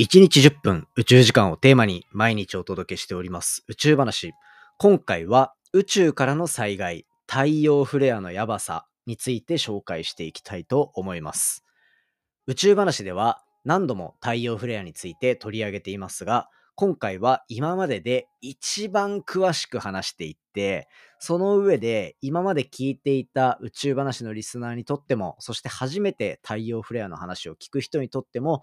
1日10分宇宙時間をテーマに毎日お届けしております宇宙話。今回は宇宙からの災害、太陽フレアのやばさについて紹介していきたいと思います。宇宙話では何度も太陽フレアについて取り上げていますが、今回は今までで一番詳しく話していって、その上で今まで聞いていた宇宙話のリスナーにとっても、そして初めて太陽フレアの話を聞く人にとっても、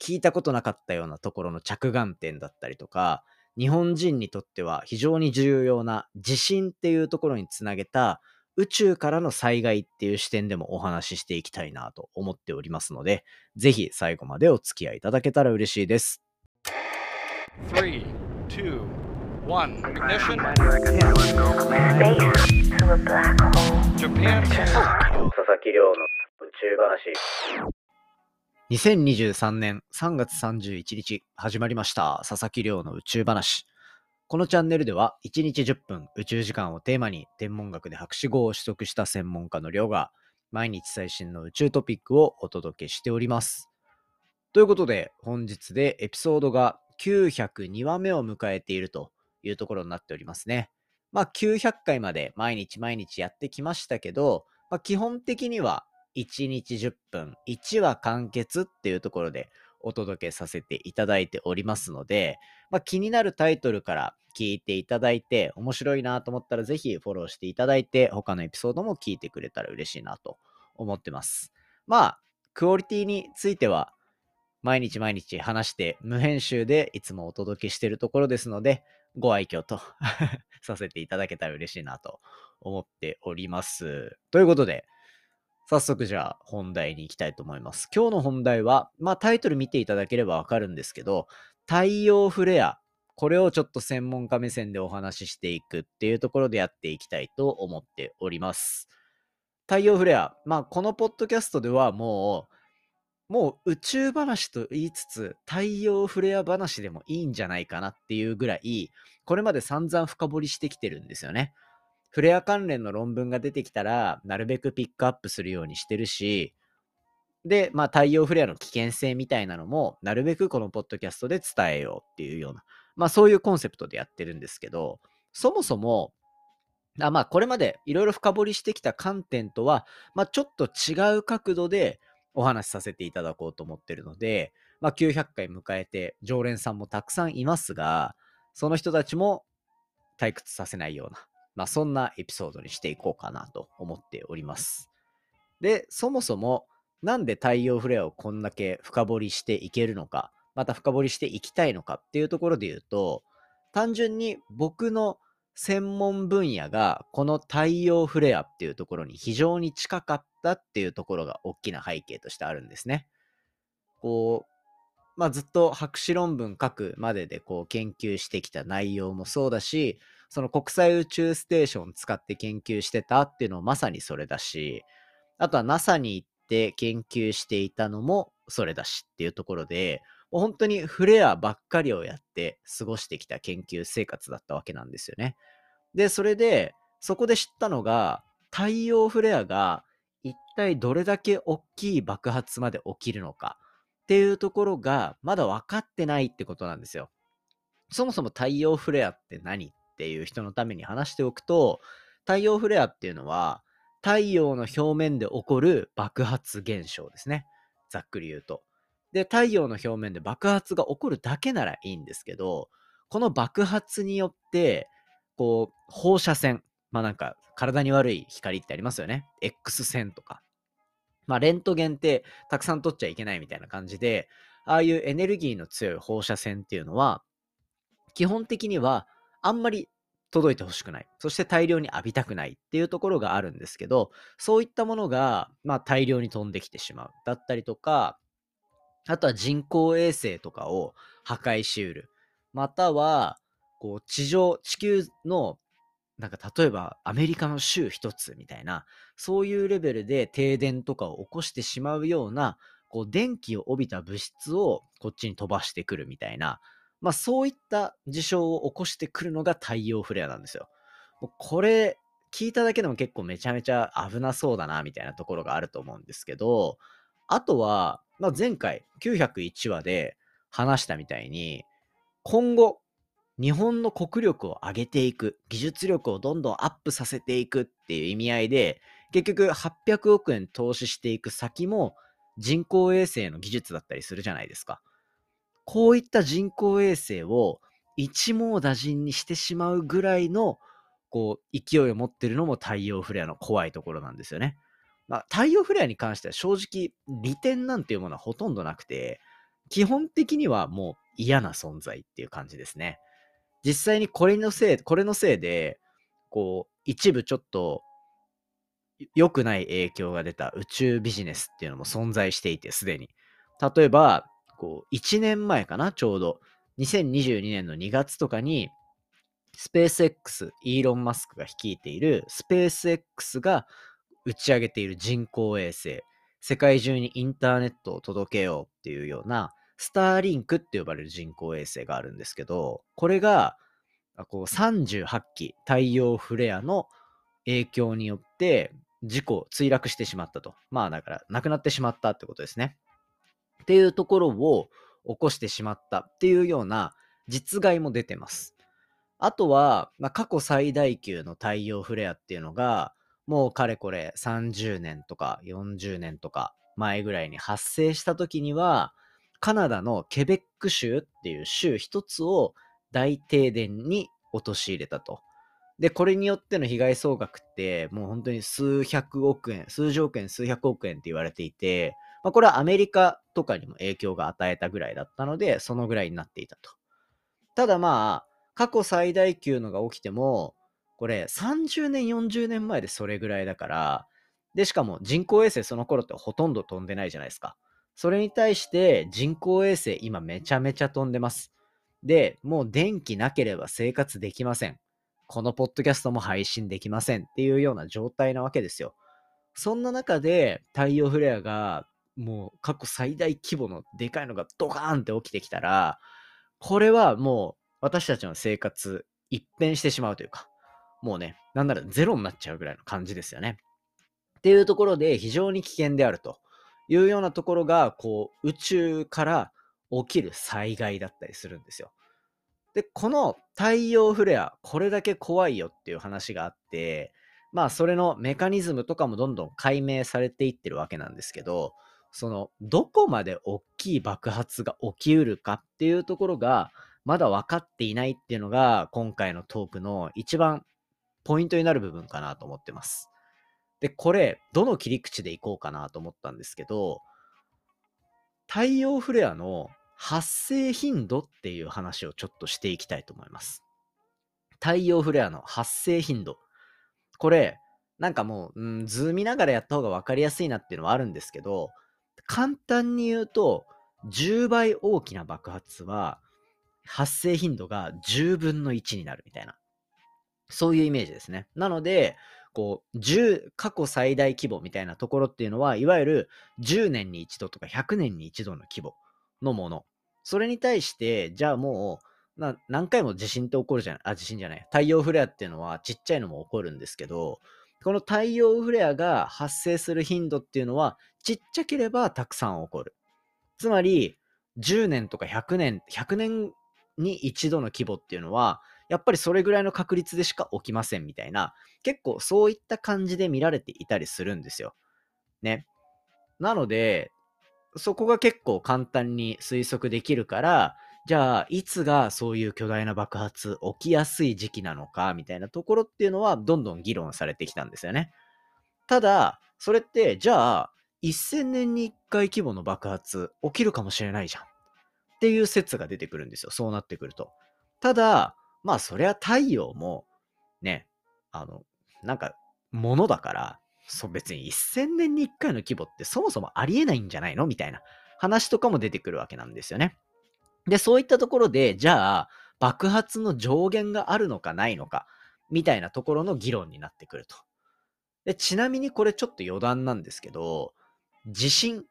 聞いたことなかったようなところの着眼点だったりとか、日本人にとっては非常に重要な地震っていうところにつなげた宇宙からの災害っていう視点でもお話ししていきたいなと思っておりますので、ぜひ最後までお付き合いいただけたら嬉しいです。Three, two, one. Ignition. Space to a black hole. Japan. 佐々木亮の宇宙話。2023年3月31日始まりました佐々木亮の宇宙話。このチャンネルでは1日10分宇宙時間をテーマに天文学で博士号を取得した専門家の亮が毎日最新の宇宙トピックをお届けしております。ということで本日でエピソードが902話目を迎えているというところになっておりますね。まあ900回まで毎日毎日やってきましたけど、まあ、基本的には1日10分、1話完結っていうところでお届けさせていただいておりますので、まあ、気になるタイトルから聞いていただいて、面白いなと思ったらぜひフォローしていただいて、他のエピソードも聞いてくれたら嬉しいなと思ってます。まあ、クオリティについては、毎日毎日話して無編集でいつもお届けしているところですので、ご愛嬌と させていただけたら嬉しいなと思っております。ということで、早速じゃあ本題に行きたいと思います。今日の本題は、まあタイトル見ていただければわかるんですけど、太陽フレア。これをちょっと専門家目線でお話ししていくっていうところでやっていきたいと思っております。太陽フレア。まあこのポッドキャストではもう、もう宇宙話と言いつつ、太陽フレア話でもいいんじゃないかなっていうぐらい、これまで散々深掘りしてきてるんですよね。フレア関連の論文が出てきたら、なるべくピックアップするようにしてるし、で、まあ、太陽フレアの危険性みたいなのも、なるべくこのポッドキャストで伝えようっていうような、まあ、そういうコンセプトでやってるんですけど、そもそも、あまあ、これまでいろいろ深掘りしてきた観点とは、まあ、ちょっと違う角度でお話しさせていただこうと思ってるので、まあ、900回迎えて、常連さんもたくさんいますが、その人たちも退屈させないような、まあ、そんなエピソードにしていこうかなと思っております。で、そもそも、なんで太陽フレアをこんだけ深掘りしていけるのか、また深掘りしていきたいのかっていうところで言うと、単純に僕の専門分野がこの太陽フレアっていうところに非常に近かったっていうところが大きな背景としてあるんですね。こう、まあずっと博士論文書くまででこう研究してきた内容もそうだし、その国際宇宙ステーション使って研究してたっていうのもまさにそれだし、あとは NASA に行って研究していたのもそれだしっていうところで、本当にフレアばっかりをやって過ごしてきた研究生活だったわけなんですよね。で、それで、そこで知ったのが、太陽フレアが一体どれだけ大きい爆発まで起きるのかっていうところがまだ分かってないってことなんですよ。そもそも太陽フレアって何っていう人のために話しておくと、太陽フレアっていうのは、太陽の表面で起こる爆発現象ですね。ざっくり言うと。で、太陽の表面で爆発が起こるだけならいいんですけど、この爆発によって、こう、放射線、まあなんか体に悪い光ってありますよね。X 線とか。まあレントゲンってたくさん取っちゃいけないみたいな感じで、ああいうエネルギーの強い放射線っていうのは、基本的にはあんまり届いてほしくない。そして大量に浴びたくないっていうところがあるんですけど、そういったものが、まあ、大量に飛んできてしまう。だったりとか、あとは人工衛星とかを破壊しうる。または、こう、地上、地球の、なんか例えばアメリカの州一つみたいな、そういうレベルで停電とかを起こしてしまうような、こう、電気を帯びた物質をこっちに飛ばしてくるみたいな、まあそういった事象を起こしてくるのが太陽フレアなんですよ。もうこれ、聞いただけでも結構めちゃめちゃ危なそうだな、みたいなところがあると思うんですけど、あとは、まあ、前回901話で、話したみたいに、今後、日本の国力を上げていく、技術力をどんどんアップさせていくっていう意味合いで、結局800億円投資していく先も人工衛星の技術だったりするじゃないですか。こういった人工衛星を一網打尽にしてしまうぐらいのこう勢いを持ってるのも太陽フレアの怖いところなんですよね。まあ、太陽フレアに関しては正直利点なんていうものはほとんどなくて、基本的にはもう嫌な存在っていう感じですね。実際にこれのせい、これのせいで、こう、一部ちょっと良くない影響が出た宇宙ビジネスっていうのも存在していて、すでに。例えば、こう、1年前かな、ちょうど。2022年の2月とかに、スペース X、イーロン・マスクが率いているスペース X が打ち上げている人工衛星、世界中にインターネットを届けようっていうような、スターリンクって呼ばれる人工衛星があるんですけど、これが、こう38機太陽フレアの影響によって事故、墜落してしまったと。まあだから、亡くなってしまったってことですね。っていうところを起こしてしまったっていうような実害も出てます。あとは、まあ、過去最大級の太陽フレアっていうのが、もうかれこれ30年とか40年とか前ぐらいに発生した時には、カナダのケベック州っていう州一つを大停電に陥れたと。で、これによっての被害総額って、もう本当に数百億円、数十億円、数百億円って言われていて、まあ、これはアメリカとかにも影響が与えたぐらいだったので、そのぐらいになっていたと。ただまあ、過去最大級のが起きても、これ30年、40年前でそれぐらいだから、で、しかも人工衛星その頃ってほとんど飛んでないじゃないですか。それに対して人工衛星今めちゃめちゃ飛んでます。で、もう電気なければ生活できません。このポッドキャストも配信できませんっていうような状態なわけですよ。そんな中で太陽フレアがもう過去最大規模のでかいのがドカーンって起きてきたら、これはもう私たちの生活一変してしまうというか、もうね、なんならゼロになっちゃうぐらいの感じですよね。っていうところで非常に危険であるというようなところが、こう宇宙から起きる災害だったりするんですよ。で、この太陽フレア、これだけ怖いよっていう話があって、まあそれのメカニズムとかもどんどん解明されていってるわけなんですけど、そのどこまで大きい爆発が起きうるかっていうところがまだ分かっていないっていうのが今回のトークの一番ポイントになる部分かなと思ってます。で、これ、どの切り口でいこうかなと思ったんですけど、太陽フレアの発生頻度っていう話をちょっとしていきたいと思います。太陽フレアの発生頻度。これ、なんかもう、うん、図見ながらやった方が分かりやすいなっていうのはあるんですけど、簡単に言うと、10倍大きな爆発は、発生頻度が10分の1になるみたいな。そういうイメージですね。なので、こう、10、過去最大規模みたいなところっていうのは、いわゆる10年に一度とか100年に一度の規模のもの。それに対して、じゃあもう、な何回も地震って起こるじゃない、あ、地震じゃない。太陽フレアっていうのはちっちゃいのも起こるんですけど、この太陽フレアが発生する頻度っていうのは、ちっちゃければたくさん起こる。つまり、10年とか100年、100年に一度の規模っていうのは、やっぱりそれぐらいの確率でしか起きませんみたいな、結構そういった感じで見られていたりするんですよ。ね。なので、そこが結構簡単に推測できるから、じゃあ、いつがそういう巨大な爆発起きやすい時期なのか、みたいなところっていうのは、どんどん議論されてきたんですよね。ただ、それって、じゃあ、1000年に1回規模の爆発起きるかもしれないじゃん。っていう説が出てくるんですよ。そうなってくると。ただ、まあ、そりゃ太陽も、ね、あの、なんか、ものだから、そう別に1000年に1回の規模ってそもそもありえないんじゃないの？みたいな話とかも出てくるわけなんですよね。で、そういったところで、じゃあ、爆発の上限があるのかないのか、みたいなところの議論になってくると。で、ちなみにこれちょっと余談なんですけど、地震。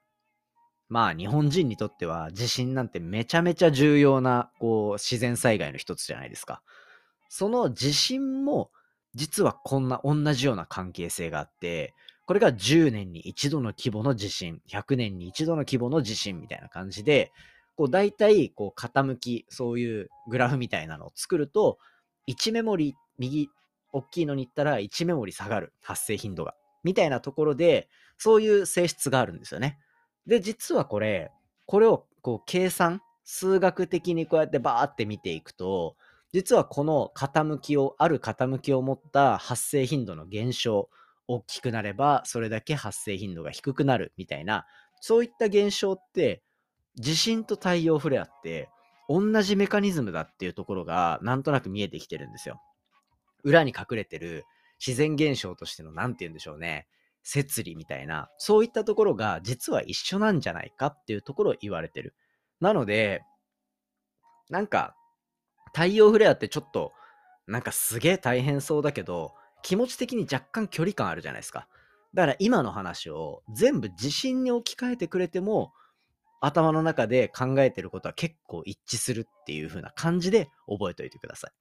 まあ、日本人にとっては地震なんてめちゃめちゃ重要な、こう、自然災害の一つじゃないですか。その地震も、実はこんな同じような関係性があって、これが10年に一度の規模の地震、100年に一度の規模の地震みたいな感じで、こう大体こう傾き、そういうグラフみたいなのを作ると、1メモリ右、大きいのに行ったら1メモリ下がる、発生頻度が。みたいなところで、そういう性質があるんですよね。で、実はこれ、これをこう計算、数学的にこうやってバーって見ていくと、実はこの傾きを、ある傾きを持った発生頻度の減少、大きくなればそれだけ発生頻度が低くなるみたいな、そういった現象って、地震と太陽フレアって同じメカニズムだっていうところがなんとなく見えてきてるんですよ。裏に隠れてる自然現象としての何て言うんでしょうね。摂理みたいな、そういったところが実は一緒なんじゃないかっていうところを言われてる。なので、なんか、太陽フレアってちょっと、なんかすげえ大変そうだけど、気持ち的に若干距離感あるじゃないですか。だから今の話を全部地震に置き換えてくれても、頭の中で考えてることは結構一致するっていう風な感じで覚えておいてください。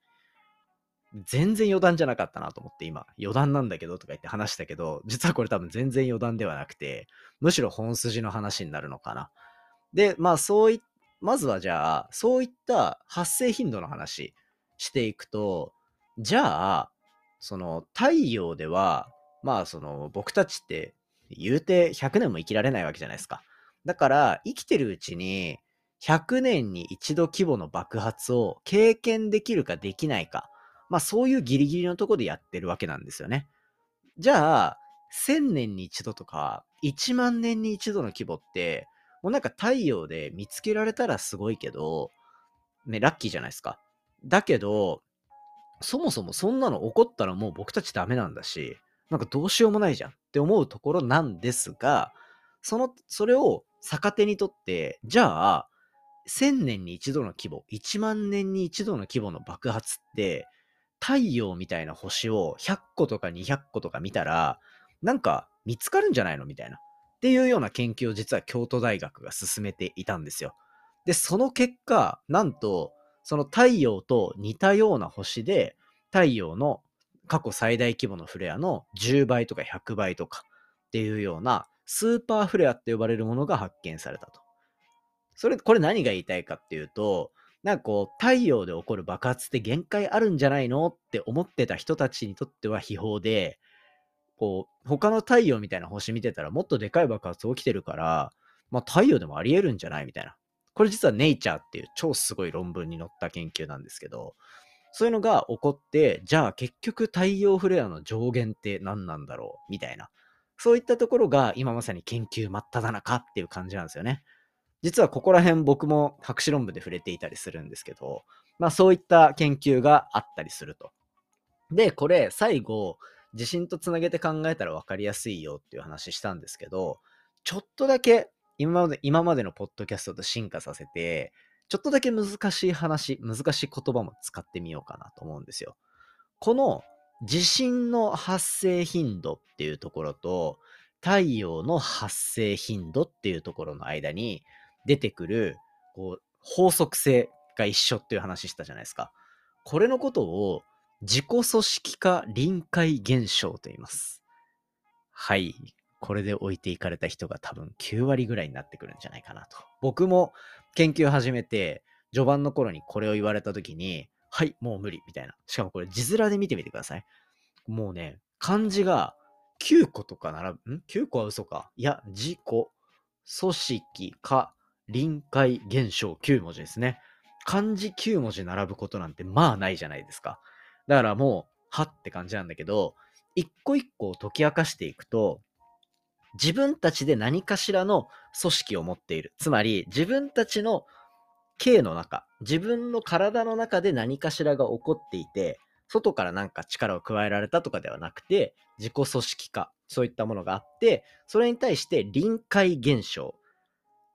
全然余談じゃなかったなと思って今、余談なんだけどとか言って話したけど、実はこれ多分全然余談ではなくて、むしろ本筋の話になるのかな。で、まあそういまずはじゃあ、そういった発生頻度の話していくと、じゃあ、その太陽では、まあその僕たちって言うて100年も生きられないわけじゃないですか。だから生きてるうちに100年に一度規模の爆発を経験できるかできないか。まあそういうギリギリのとこでやってるわけなんですよね。じゃあ、1000年に一度とか1万年に一度の規模って、もうなんか太陽で見つけられたらすごいけど、ね、ラッキーじゃないですか。だけど、そもそもそんなの起こったらもう僕たちダメなんだし、なんかどうしようもないじゃんって思うところなんですが、その、それを逆手にとって、じゃあ、1000年に一度の規模、1万年に一度の規模の爆発って、太陽みたいな星を100個とか200個とか見たら、なんか見つかるんじゃないのみたいな。っていうような研究を実は京都大学が進めていたんですよ。で、その結果、なんと、その太陽と似たような星で、太陽の過去最大規模のフレアの10倍とか100倍とかっていうようなスーパーフレアって呼ばれるものが発見されたと。それ、これ何が言いたいかっていうと、なんかこう、太陽で起こる爆発って限界あるんじゃないのって思ってた人たちにとっては秘宝で、こう、他の太陽みたいな星見てたらもっとでかい爆発起きてるから、まあ太陽でもあり得るんじゃないみたいな。これ実はネイチャーっていう超すごい論文に載った研究なんですけど、そういうのが起こって、じゃあ結局太陽フレアの上限って何なんだろうみたいな。そういったところが今まさに研究真っ只中っていう感じなんですよね。実はここら辺僕も博士論文で触れていたりするんですけど、まあそういった研究があったりすると。で、これ最後、地震とつなげて考えたら分かりやすいよっていう話したんですけど、ちょっとだけ今まで今までのポッドキャストと進化させて、ちょっとだけ難しい話、難しい言葉も使ってみようかなと思うんですよ。この地震の発生頻度っていうところと、太陽の発生頻度っていうところの間に出てくるこう法則性が一緒っていう話したじゃないですか。これのことを自己組織化臨界現象と言います。はい。これで置いていかれた人が多分9割ぐらいになってくるんじゃないかなと。僕も研究始めて、序盤の頃にこれを言われた時に、はい、もう無理、みたいな。しかもこれ字面で見てみてください。もうね、漢字が9個とか並ぶ、ん ?9 個は嘘か。いや、自己、組織、化、臨界現象9文字ですね。漢字9文字並ぶことなんてまあないじゃないですか。だからもう、はって感じなんだけど、一個一個解き明かしていくと、自分たちで何かしらの組織を持っている。つまり、自分たちの形の中、自分の体の中で何かしらが起こっていて、外からなんか力を加えられたとかではなくて、自己組織化、そういったものがあって、それに対して臨界現象。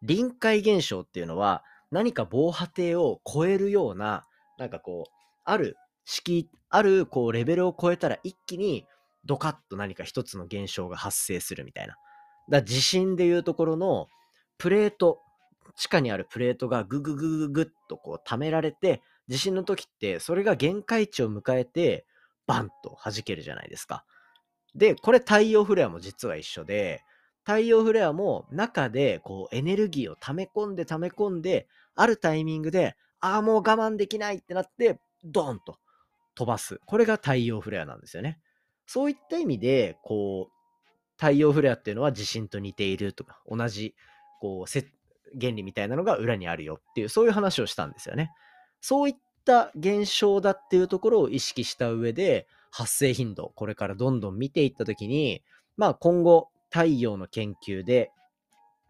臨界現象っていうのは、何か防波堤を超えるような、なんかこう、ある式、あるこうレベルを超えたら一気にドカッと何か一つの現象が発生するみたいな。だ地震でいうところのプレート、地下にあるプレートがグググググッとこう溜められて、地震の時ってそれが限界値を迎えて、バンと弾けるじゃないですか。で、これ太陽フレアも実は一緒で、太陽フレアも中でこうエネルギーを溜め込んで溜め込んで、あるタイミングで、ああ、もう我慢できないってなって、ドーンと飛ばす。これが太陽フレアなんですよね。そういった意味で、こう、太陽フレアっていうのは地震と似ているとか、同じ、こう、原理みたいなのが裏にあるよっていう、そういう話をしたんですよね。そういった現象だっていうところを意識した上で、発生頻度、これからどんどん見ていったときに、まあ今後、太陽の研究で、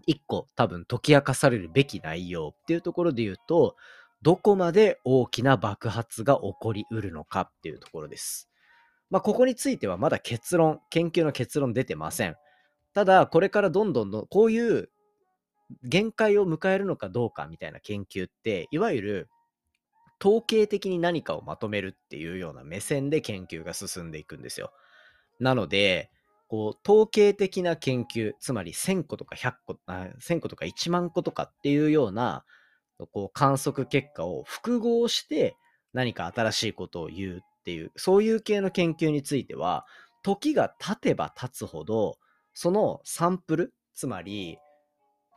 一個多分解き明かされるべき内容っていうところで言うと、どこまで大きな爆発が起こりうるのかっていうところです。まあここについてはまだ結論、研究の結論出てません。ただ、これからどんどんどんこういう限界を迎えるのかどうかみたいな研究って、いわゆる統計的に何かをまとめるっていうような目線で研究が進んでいくんですよ。なので、こう統計的な研究、つまり1000個とか100個、あ1000個とか1万個とかっていうようなこう観測結果を複合して何か新しいことを言うっていう、そういう系の研究については、時が経てば経つほど、そのサンプル、つまり、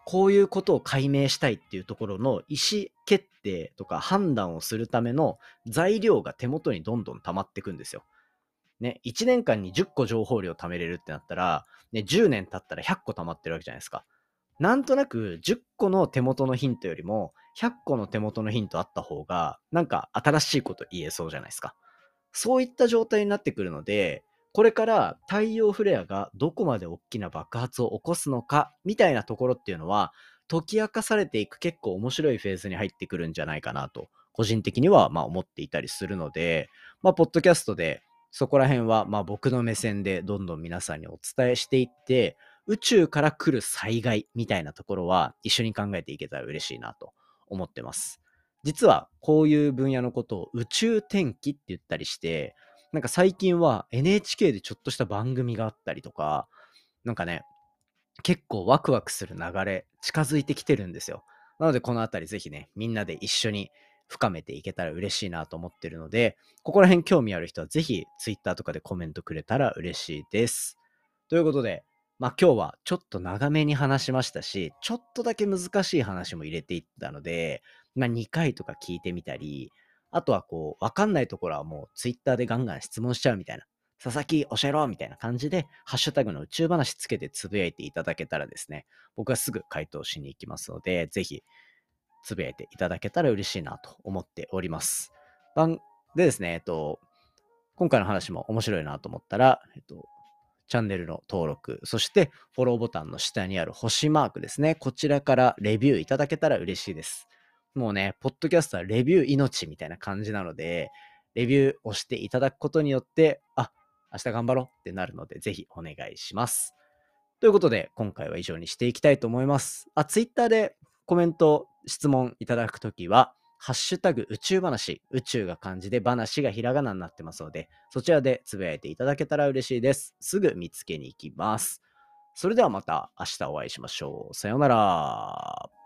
こういうことを解明したいっていうところの意思決定とか判断をするための材料が手元にどんどん溜まっていくんですよ。ね、1年間に10個情報量貯めれるってなったら、ね、10年経ったら100個溜まってるわけじゃないですか。なんとなく10個の手元のヒントよりも100個の手元のヒントあった方が、なんか新しいこと言えそうじゃないですか。そういった状態になってくるので、これから太陽フレアがどこまで大きな爆発を起こすのかみたいなところっていうのは解き明かされていく結構面白いフェーズに入ってくるんじゃないかなと個人的にはまあ思っていたりするので、まあ、ポッドキャストでそこら辺はまあ僕の目線でどんどん皆さんにお伝えしていって宇宙から来る災害みたいなところは一緒に考えていけたら嬉しいなと思ってます。実はこういう分野のことを宇宙天気って言ったりして、なんか最近は NHK でちょっとした番組があったりとか、なんかね、結構ワクワクする流れ近づいてきてるんですよ。なのでこのあたりぜひね、みんなで一緒に深めていけたら嬉しいなと思ってるので、ここら辺興味ある人はぜひ Twitter とかでコメントくれたら嬉しいです。ということで、まあ今日はちょっと長めに話しましたし、ちょっとだけ難しい話も入れていったので、まあ2回とか聞いてみたり、あとはこう、わかんないところはもう Twitter でガンガン質問しちゃうみたいな。佐々木教えろみたいな感じで、ハッシュタグの宇宙話つけてつぶやいていただけたらですね、僕はすぐ回答しに行きますので、ぜひつぶやいていただけたら嬉しいなと思っております。番でですね、えっと、今回の話も面白いなと思ったら、えっと、チャンネルの登録、そしてフォローボタンの下にある星マークですね。こちらからレビューいただけたら嬉しいです。もうね、ポッドキャストはレビュー命みたいな感じなので、レビューをしていただくことによって、あ、明日頑張ろうってなるので、ぜひお願いします。ということで、今回は以上にしていきたいと思います。あ、ツイッターでコメント、質問いただくときは、ハッシュタグ宇宙話、宇宙が漢字で話がひらがなになってますので、そちらでつぶやいていただけたら嬉しいです。すぐ見つけに行きます。それではまた明日お会いしましょう。さようなら。